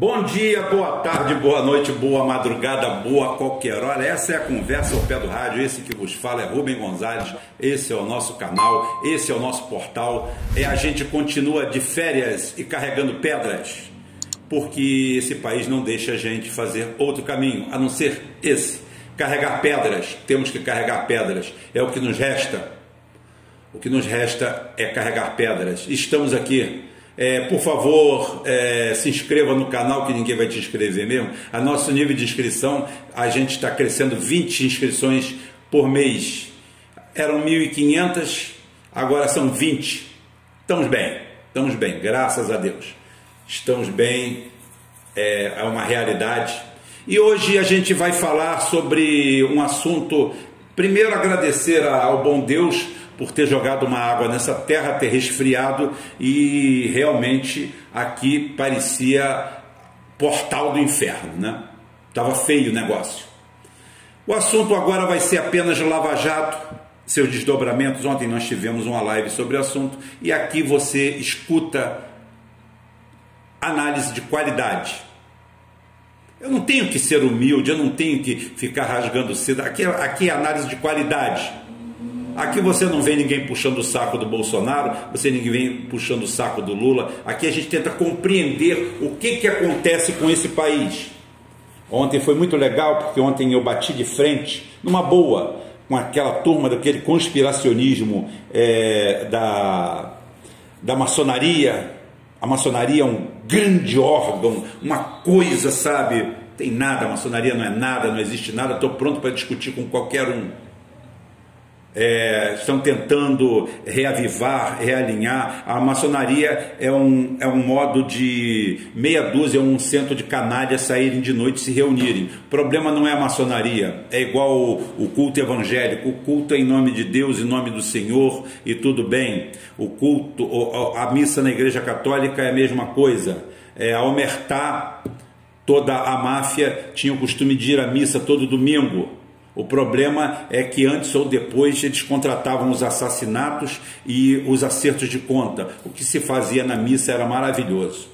Bom dia, boa tarde, boa noite, boa madrugada, boa qualquer hora. Essa é a conversa ao pé do rádio. Esse que vos fala é Rubem Gonzalez. Esse é o nosso canal, esse é o nosso portal. É a gente continua de férias e carregando pedras, porque esse país não deixa a gente fazer outro caminho a não ser esse. Carregar pedras, temos que carregar pedras. É o que nos resta. O que nos resta é carregar pedras. Estamos aqui é, por favor, é, se inscreva no canal que ninguém vai te inscrever mesmo. A nosso nível de inscrição, a gente está crescendo 20 inscrições por mês. Eram 1.500, agora são 20. Estamos bem, estamos bem, graças a Deus. Estamos bem, é, é uma realidade. E hoje a gente vai falar sobre um assunto. Primeiro, agradecer ao bom Deus por ter jogado uma água nessa terra, ter resfriado e realmente aqui parecia portal do inferno, né? Tava feio o negócio. O assunto agora vai ser apenas Lava Jato, seus desdobramentos. Ontem nós tivemos uma live sobre o assunto e aqui você escuta análise de qualidade. Eu não tenho que ser humilde, eu não tenho que ficar rasgando seda. Aqui, aqui é análise de qualidade. Aqui você não vê ninguém puxando o saco do Bolsonaro, você ninguém vem puxando o saco do Lula. Aqui a gente tenta compreender o que, que acontece com esse país. Ontem foi muito legal, porque ontem eu bati de frente, numa boa, com aquela turma daquele conspiracionismo é, da, da maçonaria. A maçonaria é um grande órgão, uma coisa, sabe? Tem nada, a maçonaria não é nada, não existe nada, estou pronto para discutir com qualquer um é, estão tentando reavivar, realinhar. A maçonaria é um, é um modo de meia dúzia, um centro de canalhas saírem de noite e se reunirem. O problema não é a maçonaria, é igual o, o culto evangélico. O culto é em nome de Deus, em nome do Senhor e tudo bem. O culto, a missa na Igreja Católica é a mesma coisa. É, a toda a máfia tinha o costume de ir à missa todo domingo o problema é que antes ou depois eles contratavam os assassinatos e os acertos de conta. O que se fazia na missa era maravilhoso.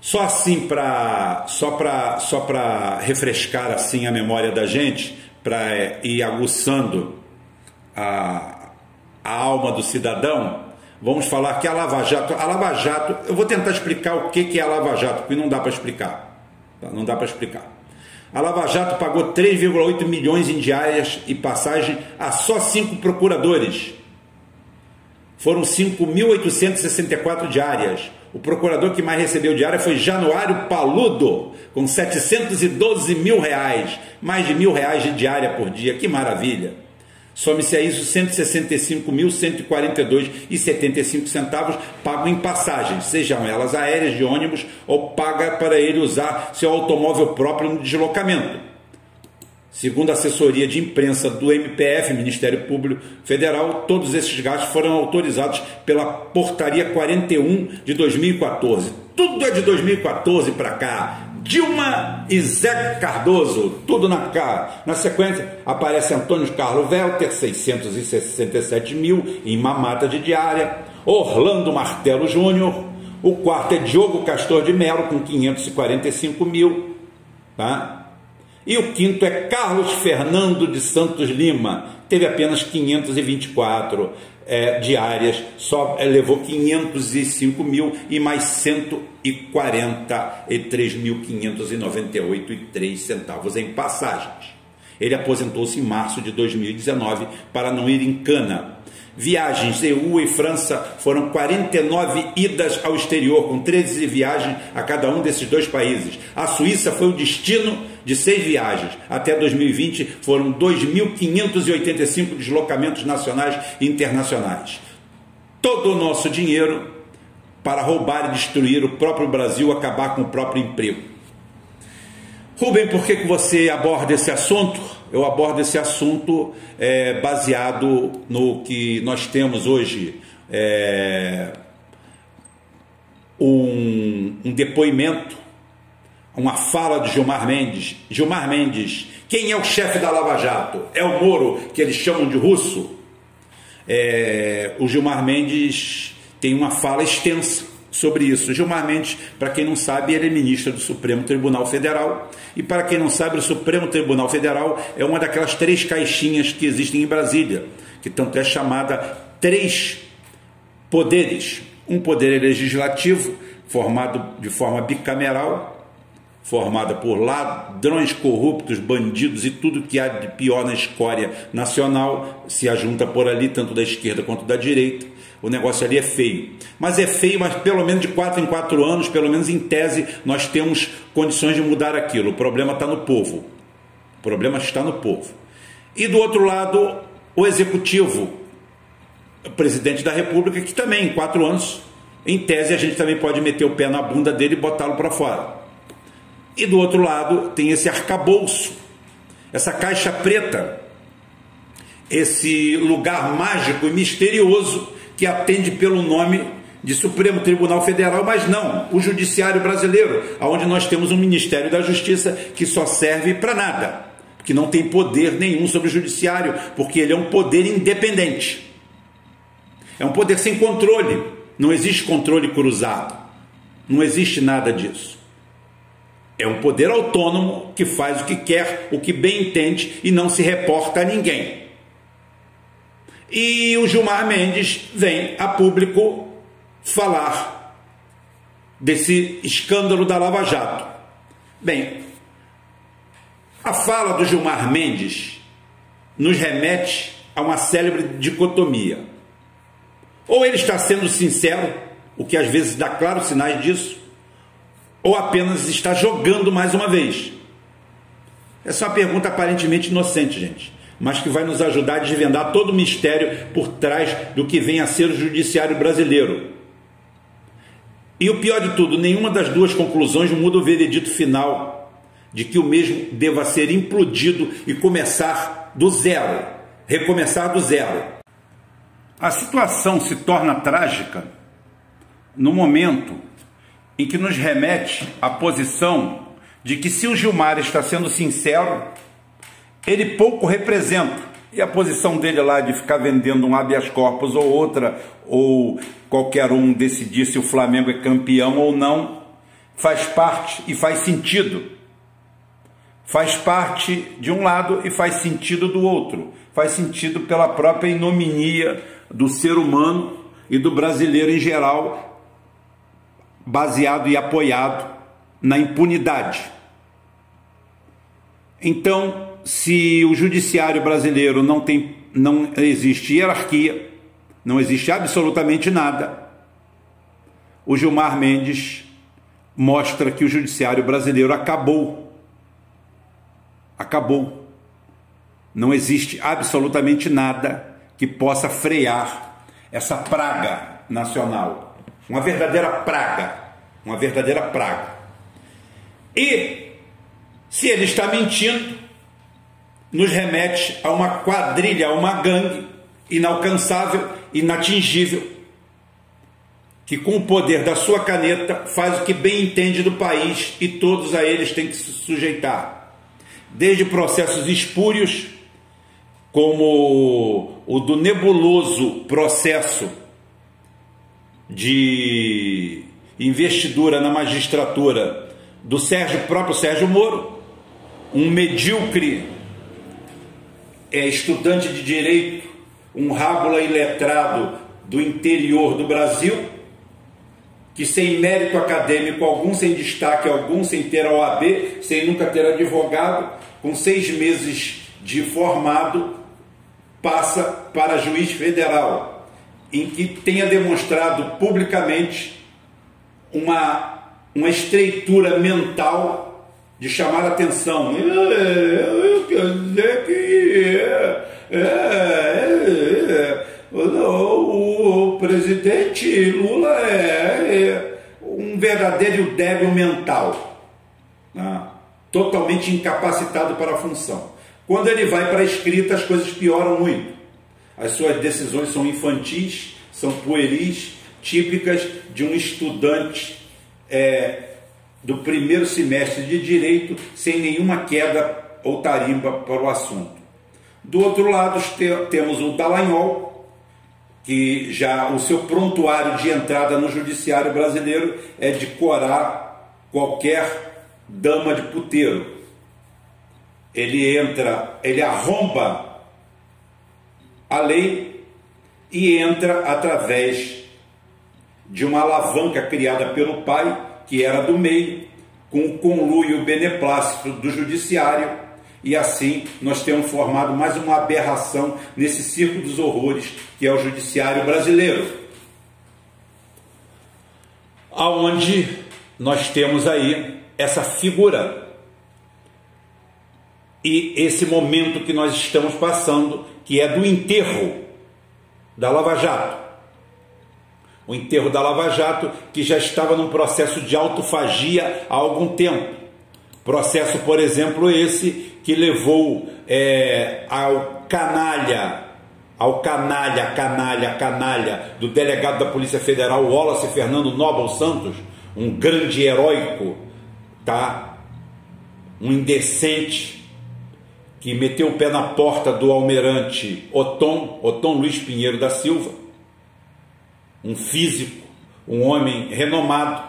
Só assim para só para só para refrescar assim a memória da gente, para é, ir aguçando a, a alma do cidadão, vamos falar que a Lava Jato, a Lava Jato, eu vou tentar explicar o que que é a Lava Jato, porque não dá para explicar. Não dá para explicar. A Lava Jato pagou 3,8 milhões em diárias e passagem a só cinco procuradores. Foram 5.864 diárias. O procurador que mais recebeu diária foi Januário Paludo, com 712 mil reais, mais de mil reais de diária por dia. Que maravilha! Some-se a isso 165.142,75 centavos pago em passagens, sejam elas aéreas de ônibus ou paga para ele usar seu automóvel próprio no deslocamento. Segundo a assessoria de imprensa do MPF, Ministério Público Federal, todos esses gastos foram autorizados pela Portaria 41 de 2014. Tudo é de 2014 para cá. Dilma e Zé Cardoso, tudo na cara. Na sequência, aparece Antônio Carlos Velter, 667 mil em mamata de diária. Orlando Martelo Júnior. O quarto é Diogo Castor de Melo, com 545 mil. Tá? E o quinto é Carlos Fernando de Santos Lima, teve apenas 524 é, diárias, só é, levou 505 mil e mais 143.598,3 centavos em passagens. Ele aposentou-se em março de 2019 para não ir em cana viagens EU e França foram 49 idas ao exterior, com 13 viagens a cada um desses dois países. A Suíça foi o destino de seis viagens. Até 2020 foram 2.585 deslocamentos nacionais e internacionais. Todo o nosso dinheiro para roubar e destruir o próprio Brasil, acabar com o próprio emprego. Rubem, por que, que você aborda esse assunto? eu abordo esse assunto é, baseado no que nós temos hoje. É, um, um depoimento, uma fala de Gilmar Mendes. Gilmar Mendes, quem é o chefe da Lava Jato? É o Moro, que eles chamam de russo? É, o Gilmar Mendes tem uma fala extensa sobre isso. Gilmar Mendes, para quem não sabe, ele é ministro do Supremo Tribunal Federal. E para quem não sabe, o Supremo Tribunal Federal é uma daquelas três caixinhas que existem em Brasília, que tanto é chamada três poderes. Um poder legislativo, formado de forma bicameral, formada por ladrões corruptos, bandidos e tudo que há de pior na escória nacional, se ajunta por ali, tanto da esquerda quanto da direita. O negócio ali é feio. Mas é feio, mas pelo menos de quatro em quatro anos, pelo menos em tese, nós temos condições de mudar aquilo. O problema está no povo. O problema está no povo. E do outro lado, o executivo, o presidente da República, que também em quatro anos, em tese, a gente também pode meter o pé na bunda dele e botá-lo para fora. E do outro lado tem esse arcabouço, essa caixa preta, esse lugar mágico e misterioso que atende pelo nome de Supremo Tribunal Federal, mas não, o Judiciário Brasileiro, onde nós temos um Ministério da Justiça que só serve para nada, que não tem poder nenhum sobre o Judiciário, porque ele é um poder independente. É um poder sem controle, não existe controle cruzado, não existe nada disso. É um poder autônomo que faz o que quer, o que bem entende e não se reporta a ninguém. E o Gilmar Mendes vem a público falar desse escândalo da Lava Jato. Bem, a fala do Gilmar Mendes nos remete a uma célebre dicotomia. Ou ele está sendo sincero, o que às vezes dá claros sinais disso, ou apenas está jogando mais uma vez? Essa é uma pergunta aparentemente inocente, gente, mas que vai nos ajudar a desvendar todo o mistério por trás do que vem a ser o judiciário brasileiro. E o pior de tudo, nenhuma das duas conclusões muda o veredito final de que o mesmo deva ser implodido e começar do zero, recomeçar do zero. A situação se torna trágica no momento em que nos remete à posição de que se o Gilmar está sendo sincero, ele pouco representa. E a posição dele lá de ficar vendendo um habeas corpus ou outra, ou qualquer um decidir se o Flamengo é campeão ou não, faz parte e faz sentido. Faz parte de um lado e faz sentido do outro. Faz sentido pela própria inominia do ser humano e do brasileiro em geral baseado e apoiado na impunidade. Então, se o judiciário brasileiro não tem não existe hierarquia, não existe absolutamente nada, o Gilmar Mendes mostra que o judiciário brasileiro acabou. Acabou. Não existe absolutamente nada que possa frear essa praga nacional uma verdadeira praga, uma verdadeira praga. E se ele está mentindo, nos remete a uma quadrilha, a uma gangue inalcançável, inatingível, que com o poder da sua caneta faz o que bem entende do país e todos a eles têm que se sujeitar. Desde processos espúrios, como o do nebuloso processo de investidura na magistratura do Sérgio, próprio Sérgio Moro, um medíocre é, estudante de direito, um rábula iletrado do interior do Brasil, que sem mérito acadêmico algum, sem destaque algum, sem ter a OAB, sem nunca ter advogado, com seis meses de formado, passa para juiz federal em que tenha demonstrado publicamente uma, uma estreitura mental de chamar atenção. Dizer que é, é, é, o, o, presidente Lula é, um verdadeiro débil mental, né? totalmente incapacitado para a função. Quando ele vai para a escrita, as coisas pioram muito. As suas decisões são infantis, são pueris, típicas de um estudante é, do primeiro semestre de direito sem nenhuma queda ou tarimba para o assunto. Do outro lado, temos o Dallagnol, que já o seu prontuário de entrada no judiciário brasileiro é de corar qualquer dama de puteiro. Ele entra, ele arromba a lei e entra através de uma alavanca criada pelo pai, que era do meio, com o conluio beneplácito do judiciário e assim nós temos formado mais uma aberração nesse circo dos horrores que é o judiciário brasileiro. Aonde nós temos aí essa figura e esse momento que nós estamos passando, que é do enterro da Lava Jato. O enterro da Lava Jato, que já estava num processo de autofagia há algum tempo. Processo, por exemplo, esse que levou é, ao canalha, ao canalha, canalha, canalha do delegado da Polícia Federal, Wallace Fernando Nobel Santos, um grande heróico, tá? Um indecente que meteu o pé na porta do almirante Otom, Otom Luiz Pinheiro da Silva, um físico, um homem renomado,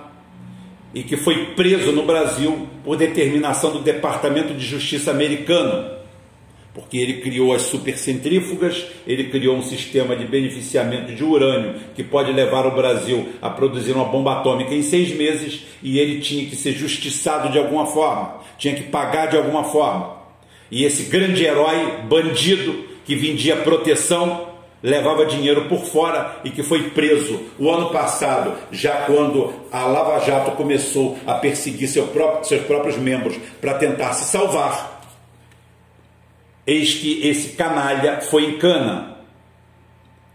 e que foi preso no Brasil por determinação do Departamento de Justiça americano, porque ele criou as supercentrífugas, ele criou um sistema de beneficiamento de urânio que pode levar o Brasil a produzir uma bomba atômica em seis meses e ele tinha que ser justiçado de alguma forma, tinha que pagar de alguma forma. E esse grande herói, bandido, que vendia proteção, levava dinheiro por fora e que foi preso o ano passado, já quando a Lava Jato começou a perseguir seu próprio, seus próprios membros para tentar se salvar. Eis que esse canalha foi em cana.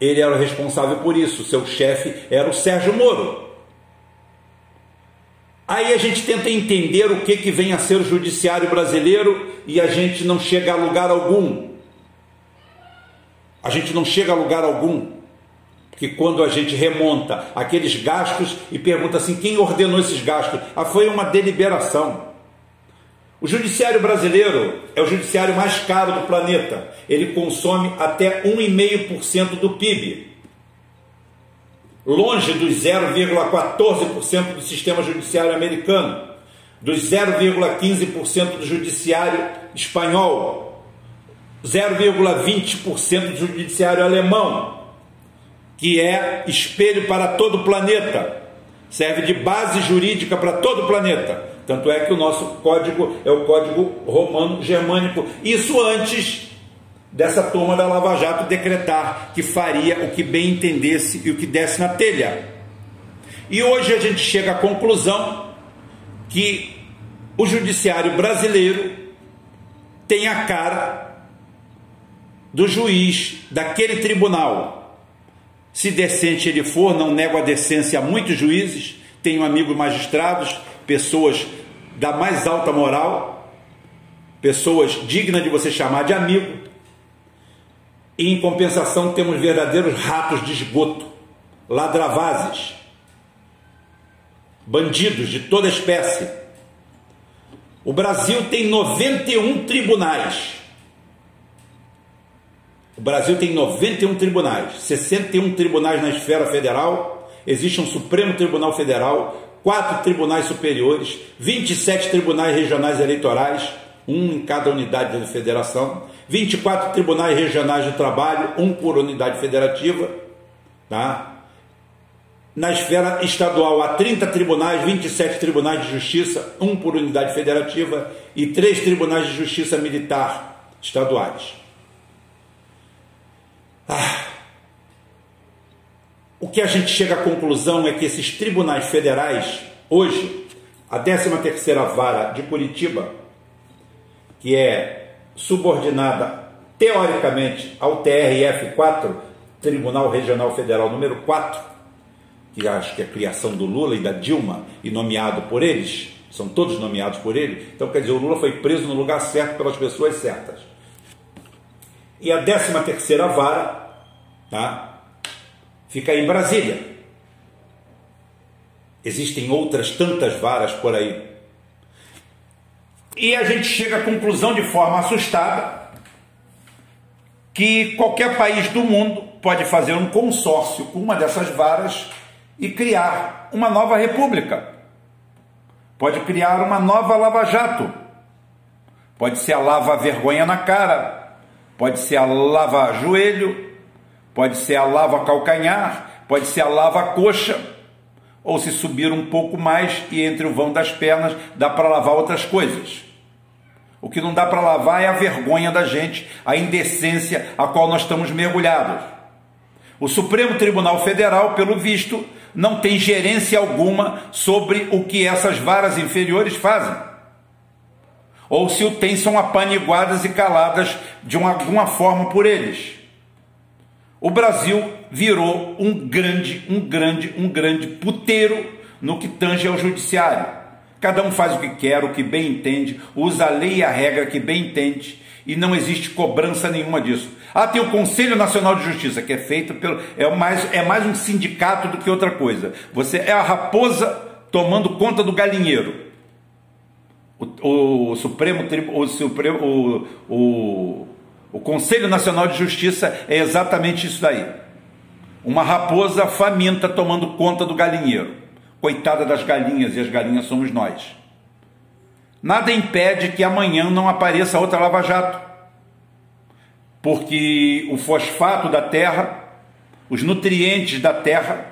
Ele era o responsável por isso, seu chefe era o Sérgio Moro. Aí a gente tenta entender o que, que vem a ser o judiciário brasileiro e a gente não chega a lugar algum. A gente não chega a lugar algum. Porque quando a gente remonta aqueles gastos e pergunta assim: quem ordenou esses gastos? Ah, foi uma deliberação. O judiciário brasileiro é o judiciário mais caro do planeta. Ele consome até 1,5% do PIB. Longe dos 0,14% do sistema judiciário americano, dos 0,15% do judiciário espanhol, 0,20% do judiciário alemão, que é espelho para todo o planeta, serve de base jurídica para todo o planeta. Tanto é que o nosso código é o código romano germânico. Isso antes dessa turma da Lava Jato decretar que faria o que bem entendesse e o que desse na telha. E hoje a gente chega à conclusão que o judiciário brasileiro tem a cara do juiz daquele tribunal. Se decente ele for, não nego a decência a muitos juízes, tenho amigos magistrados, pessoas da mais alta moral, pessoas dignas de você chamar de amigo, e em compensação temos verdadeiros ratos de esgoto, ladravazes, bandidos de toda espécie. O Brasil tem 91 tribunais o Brasil tem 91 tribunais, 61 tribunais na esfera federal, existe um Supremo Tribunal Federal, quatro tribunais superiores, 27 tribunais regionais eleitorais, um em cada unidade da federação, 24 tribunais regionais de trabalho, um por unidade federativa, tá? Na esfera estadual há 30 tribunais, 27 tribunais de justiça, um por unidade federativa e três tribunais de justiça militar estaduais. Ah, o que a gente chega à conclusão é que esses tribunais federais, hoje, a 13ª Vara de Curitiba, que é subordinada teoricamente ao TRF4, Tribunal Regional Federal número 4, que acho que é a criação do Lula e da Dilma e nomeado por eles, são todos nomeados por ele. Então, quer dizer, o Lula foi preso no lugar certo pelas pessoas certas. E a 13 terceira vara tá? fica em Brasília. Existem outras tantas varas por aí. E a gente chega à conclusão de forma assustada que qualquer país do mundo pode fazer um consórcio com uma dessas varas e criar uma nova república. Pode criar uma nova Lava Jato. Pode ser a Lava Vergonha na Cara. Pode ser a Lava Joelho. Pode ser a Lava Calcanhar. Pode ser a Lava Coxa. Ou se subir um pouco mais e entre o vão das pernas dá para lavar outras coisas. O que não dá para lavar é a vergonha da gente, a indecência a qual nós estamos mergulhados. O Supremo Tribunal Federal, pelo visto, não tem gerência alguma sobre o que essas varas inferiores fazem. Ou se o tem, são apaniguadas e caladas de uma, alguma forma por eles. O Brasil virou um grande, um grande, um grande puteiro no que tange ao judiciário. Cada um faz o que quer, o que bem entende, usa a lei e a regra que bem entende, e não existe cobrança nenhuma disso. Ah, tem o Conselho Nacional de Justiça, que é feito pelo. É mais, é mais um sindicato do que outra coisa. Você é a raposa tomando conta do galinheiro. O, o Supremo, o, Supremo o, o, o Conselho Nacional de Justiça é exatamente isso daí. Uma raposa faminta tomando conta do galinheiro. Coitada das galinhas, e as galinhas somos nós. Nada impede que amanhã não apareça outra Lava Jato. Porque o fosfato da terra, os nutrientes da terra,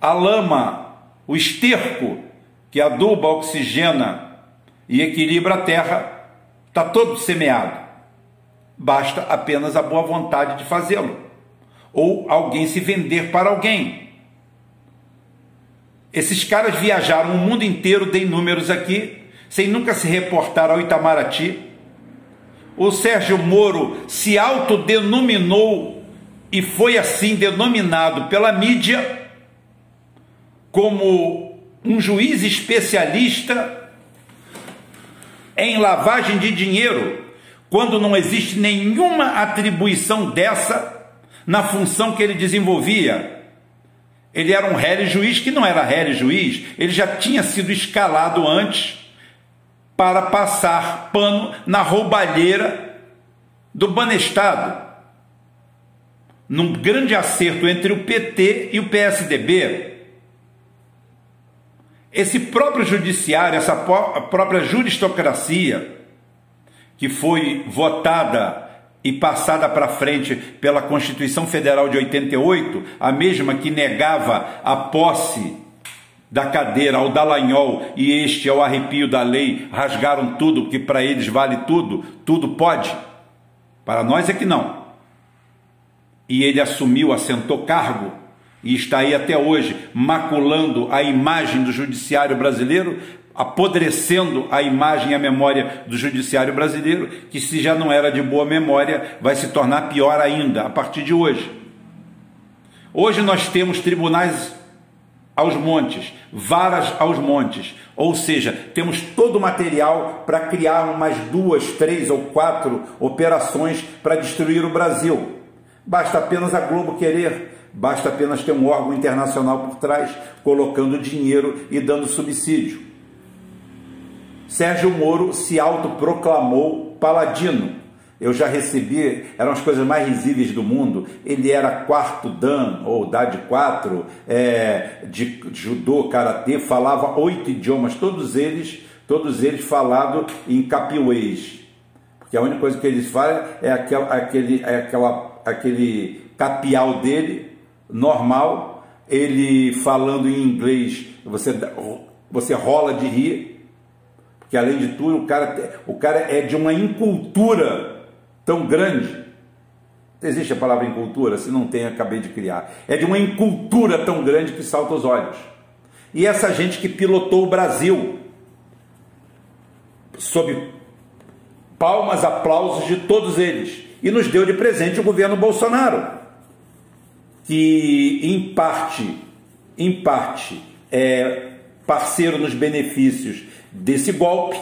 a lama, o esterco que aduba, oxigena e equilibra a terra, está todo semeado. Basta apenas a boa vontade de fazê-lo. Ou alguém se vender para alguém esses caras viajaram o mundo inteiro, dei números aqui, sem nunca se reportar ao Itamaraty. O Sérgio Moro se autodenominou e foi assim denominado pela mídia como um juiz especialista em lavagem de dinheiro, quando não existe nenhuma atribuição dessa na função que ele desenvolvia. Ele era um réu juiz que não era réu juiz, ele já tinha sido escalado antes para passar pano na roubalheira do Banestado. Num grande acerto entre o PT e o PSDB. Esse próprio judiciário, essa própria juristocracia, que foi votada e passada para frente pela Constituição Federal de 88, a mesma que negava a posse da cadeira ao Dallagnol e este ao arrepio da lei, rasgaram tudo, que para eles vale tudo, tudo pode. Para nós é que não. E ele assumiu, assentou cargo e está aí até hoje, maculando a imagem do judiciário brasileiro, apodrecendo a imagem e a memória do judiciário brasileiro, que se já não era de boa memória, vai se tornar pior ainda a partir de hoje. Hoje nós temos tribunais aos montes, varas aos montes, ou seja, temos todo o material para criar umas duas, três ou quatro operações para destruir o Brasil. Basta apenas a Globo querer, basta apenas ter um órgão internacional por trás, colocando dinheiro e dando subsídio. Sérgio Moro se autoproclamou paladino. Eu já recebi, eram as coisas mais risíveis do mundo. Ele era quarto dan, ou dá de quatro, é, de judô, karatê, falava oito idiomas, todos eles, todos eles falados em capiuês. Porque a única coisa que eles falam é aquela, aquele, é aquela, aquele capial dele, normal, ele falando em inglês, você, você rola de rir, que além de tudo o cara, o cara é de uma incultura tão grande. Existe a palavra incultura? Se não tem, acabei de criar. É de uma incultura tão grande que salta os olhos. E essa gente que pilotou o Brasil, sob palmas, aplausos de todos eles, e nos deu de presente o governo Bolsonaro, que em parte, em parte, é parceiro nos benefícios desse golpe,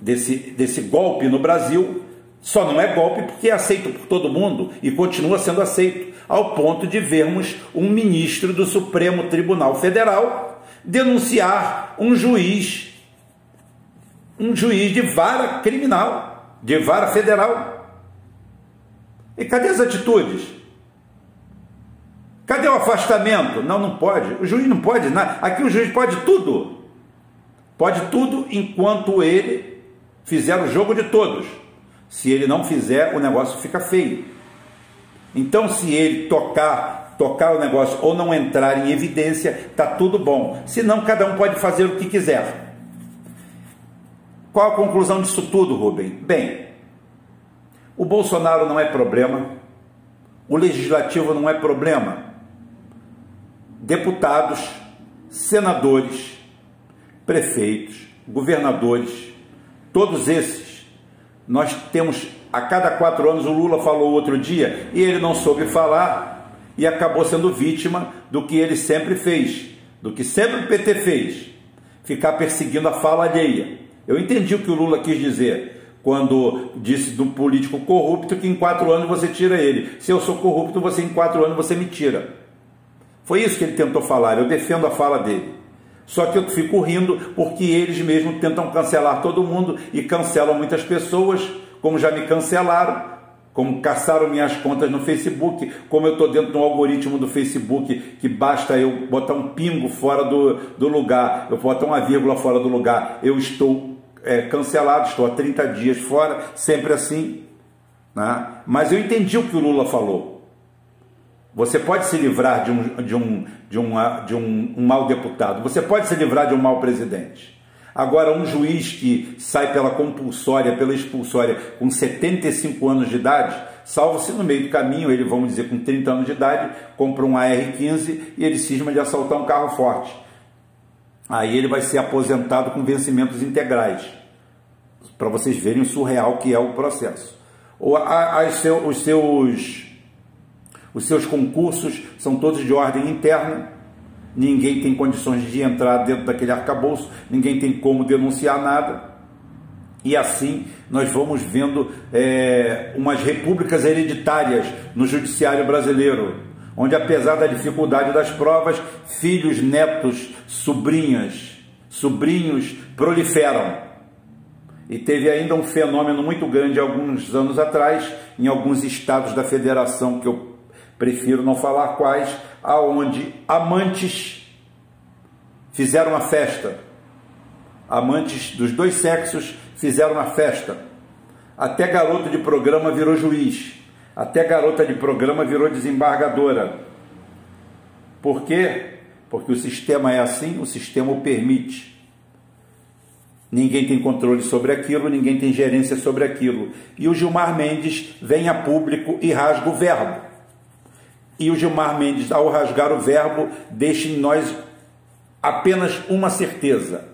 desse, desse golpe no Brasil, só não é golpe porque é aceito por todo mundo e continua sendo aceito, ao ponto de vermos um ministro do Supremo Tribunal Federal denunciar um juiz, um juiz de vara criminal, de vara federal. E cadê as atitudes? Cadê o afastamento? Não, não pode. O juiz não pode nada. Aqui o juiz pode tudo. Pode tudo enquanto ele fizer o jogo de todos. Se ele não fizer, o negócio fica feio. Então, se ele tocar, tocar o negócio ou não entrar em evidência, tá tudo bom. Senão, cada um pode fazer o que quiser. Qual a conclusão disso tudo, Rubem? Bem, o Bolsonaro não é problema, o legislativo não é problema. Deputados, senadores, prefeitos, governadores, todos esses, nós temos a cada quatro anos, o Lula falou outro dia, e ele não soube falar e acabou sendo vítima do que ele sempre fez, do que sempre o PT fez, ficar perseguindo a fala alheia. Eu entendi o que o Lula quis dizer quando disse do político corrupto que em quatro anos você tira ele. Se eu sou corrupto, você em quatro anos você me tira. Foi isso que ele tentou falar. Eu defendo a fala dele. Só que eu fico rindo porque eles mesmos tentam cancelar todo mundo e cancelam muitas pessoas, como já me cancelaram, como caçaram minhas contas no Facebook, como eu estou dentro do algoritmo do Facebook, que basta eu botar um pingo fora do, do lugar, eu botar uma vírgula fora do lugar, eu estou é, cancelado, estou há 30 dias fora, sempre assim. Né? Mas eu entendi o que o Lula falou. Você pode se livrar de um, de um, de uma, de um, um mau deputado, você pode se livrar de um mau presidente. Agora, um juiz que sai pela compulsória, pela expulsória, com 75 anos de idade, salvo-se no meio do caminho, ele, vamos dizer, com 30 anos de idade, compra um AR-15 e ele cisma de assaltar um carro forte. Aí ele vai ser aposentado com vencimentos integrais, para vocês verem o surreal que é o processo. Ou seu, os, seus, os seus concursos são todos de ordem interna, ninguém tem condições de entrar dentro daquele arcabouço, ninguém tem como denunciar nada. E assim nós vamos vendo é, umas repúblicas hereditárias no judiciário brasileiro onde, apesar da dificuldade das provas, filhos, netos, sobrinhas, sobrinhos proliferam. E teve ainda um fenômeno muito grande alguns anos atrás, em alguns estados da federação, que eu prefiro não falar quais, aonde amantes fizeram uma festa. Amantes dos dois sexos fizeram uma festa. Até garoto de programa virou juiz. Até garota de programa virou desembargadora. Por quê? Porque o sistema é assim, o sistema o permite. Ninguém tem controle sobre aquilo, ninguém tem gerência sobre aquilo. E o Gilmar Mendes vem a público e rasga o verbo. E o Gilmar Mendes, ao rasgar o verbo, deixa em nós apenas uma certeza: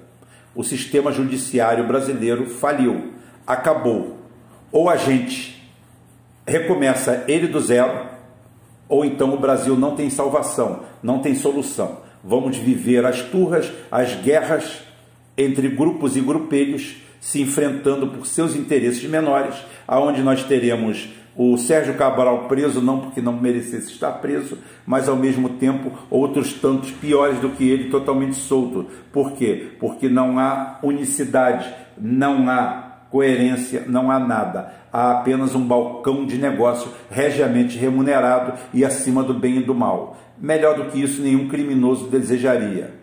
o sistema judiciário brasileiro faliu, acabou. Ou a gente recomeça ele do zero, ou então o Brasil não tem salvação, não tem solução. Vamos viver as turras, as guerras entre grupos e grupelhos se enfrentando por seus interesses menores, aonde nós teremos o Sérgio Cabral preso não porque não merecesse estar preso, mas ao mesmo tempo outros tantos piores do que ele totalmente solto. Por quê? Porque não há unicidade, não há coerência, não há nada. Há apenas um balcão de negócio regiamente remunerado e acima do bem e do mal. Melhor do que isso, nenhum criminoso desejaria.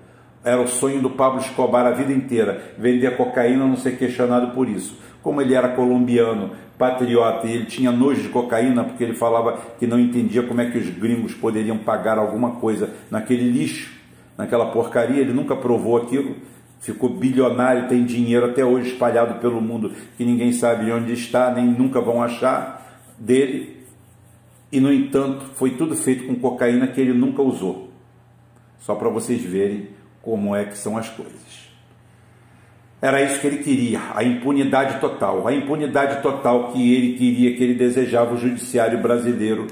Era o sonho do Pablo Escobar a vida inteira, vender cocaína, não ser questionado por isso. Como ele era colombiano, patriota, e ele tinha nojo de cocaína porque ele falava que não entendia como é que os gringos poderiam pagar alguma coisa naquele lixo, naquela porcaria, ele nunca provou aquilo ficou bilionário, tem dinheiro até hoje espalhado pelo mundo que ninguém sabe onde está, nem nunca vão achar dele. E no entanto, foi tudo feito com cocaína que ele nunca usou. Só para vocês verem como é que são as coisas. Era isso que ele queria, a impunidade total, a impunidade total que ele queria, que ele desejava o judiciário brasileiro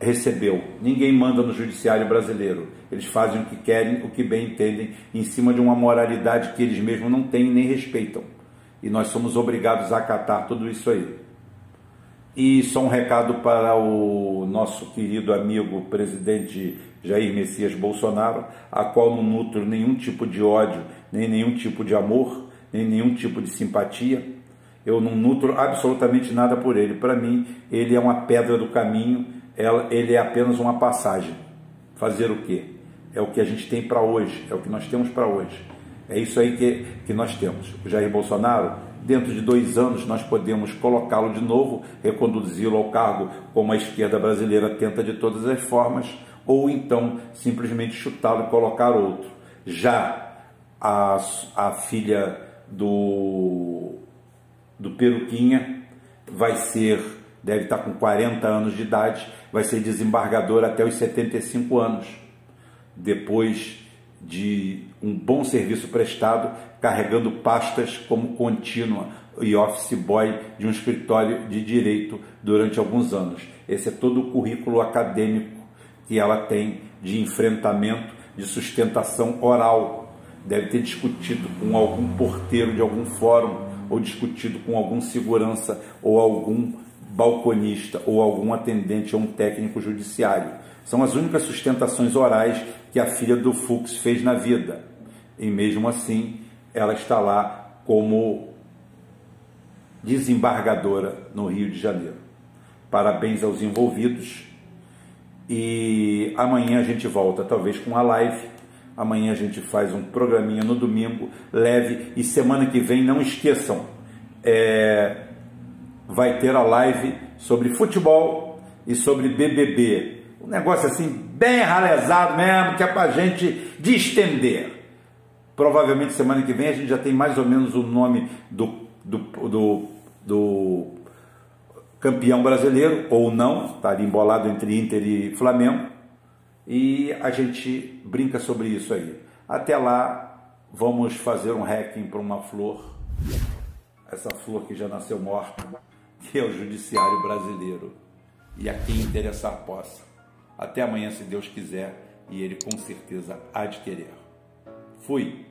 recebeu. Ninguém manda no judiciário brasileiro. Eles fazem o que querem, o que bem entendem, em cima de uma moralidade que eles mesmos não têm nem respeitam. E nós somos obrigados a acatar tudo isso aí. E só um recado para o nosso querido amigo presidente Jair Messias Bolsonaro, a qual não nutro nenhum tipo de ódio, nem nenhum tipo de amor, nem nenhum tipo de simpatia. Eu não nutro absolutamente nada por ele. Para mim, ele é uma pedra do caminho, ele é apenas uma passagem fazer o quê? É o que a gente tem para hoje, é o que nós temos para hoje. É isso aí que, que nós temos. O Jair Bolsonaro, dentro de dois anos, nós podemos colocá-lo de novo, reconduzi-lo ao cargo como a esquerda brasileira tenta de todas as formas, ou então simplesmente chutá-lo e colocar outro. Já a, a filha do, do Peruquinha vai ser, deve estar com 40 anos de idade, vai ser desembargador até os 75 anos. Depois de um bom serviço prestado, carregando pastas como contínua e office boy de um escritório de direito durante alguns anos. Esse é todo o currículo acadêmico que ela tem de enfrentamento, de sustentação oral. Deve ter discutido com algum porteiro de algum fórum, ou discutido com algum segurança, ou algum balconista, ou algum atendente ou um técnico judiciário. São as únicas sustentações orais que a filha do Fux fez na vida. E mesmo assim, ela está lá como desembargadora no Rio de Janeiro. Parabéns aos envolvidos. E amanhã a gente volta, talvez com a live. Amanhã a gente faz um programinha no domingo, leve. E semana que vem, não esqueçam, é, vai ter a live sobre futebol e sobre BBB. Um negócio assim, bem ralezado mesmo, que é para gente distender. Provavelmente semana que vem a gente já tem mais ou menos o nome do, do, do, do campeão brasileiro, ou não, está ali embolado entre Inter e Flamengo. E a gente brinca sobre isso aí. Até lá, vamos fazer um hacking para uma flor. Essa flor que já nasceu morta, que é o judiciário brasileiro. E a quem interessar possa. Até amanhã, se Deus quiser, e Ele com certeza há de querer. Fui!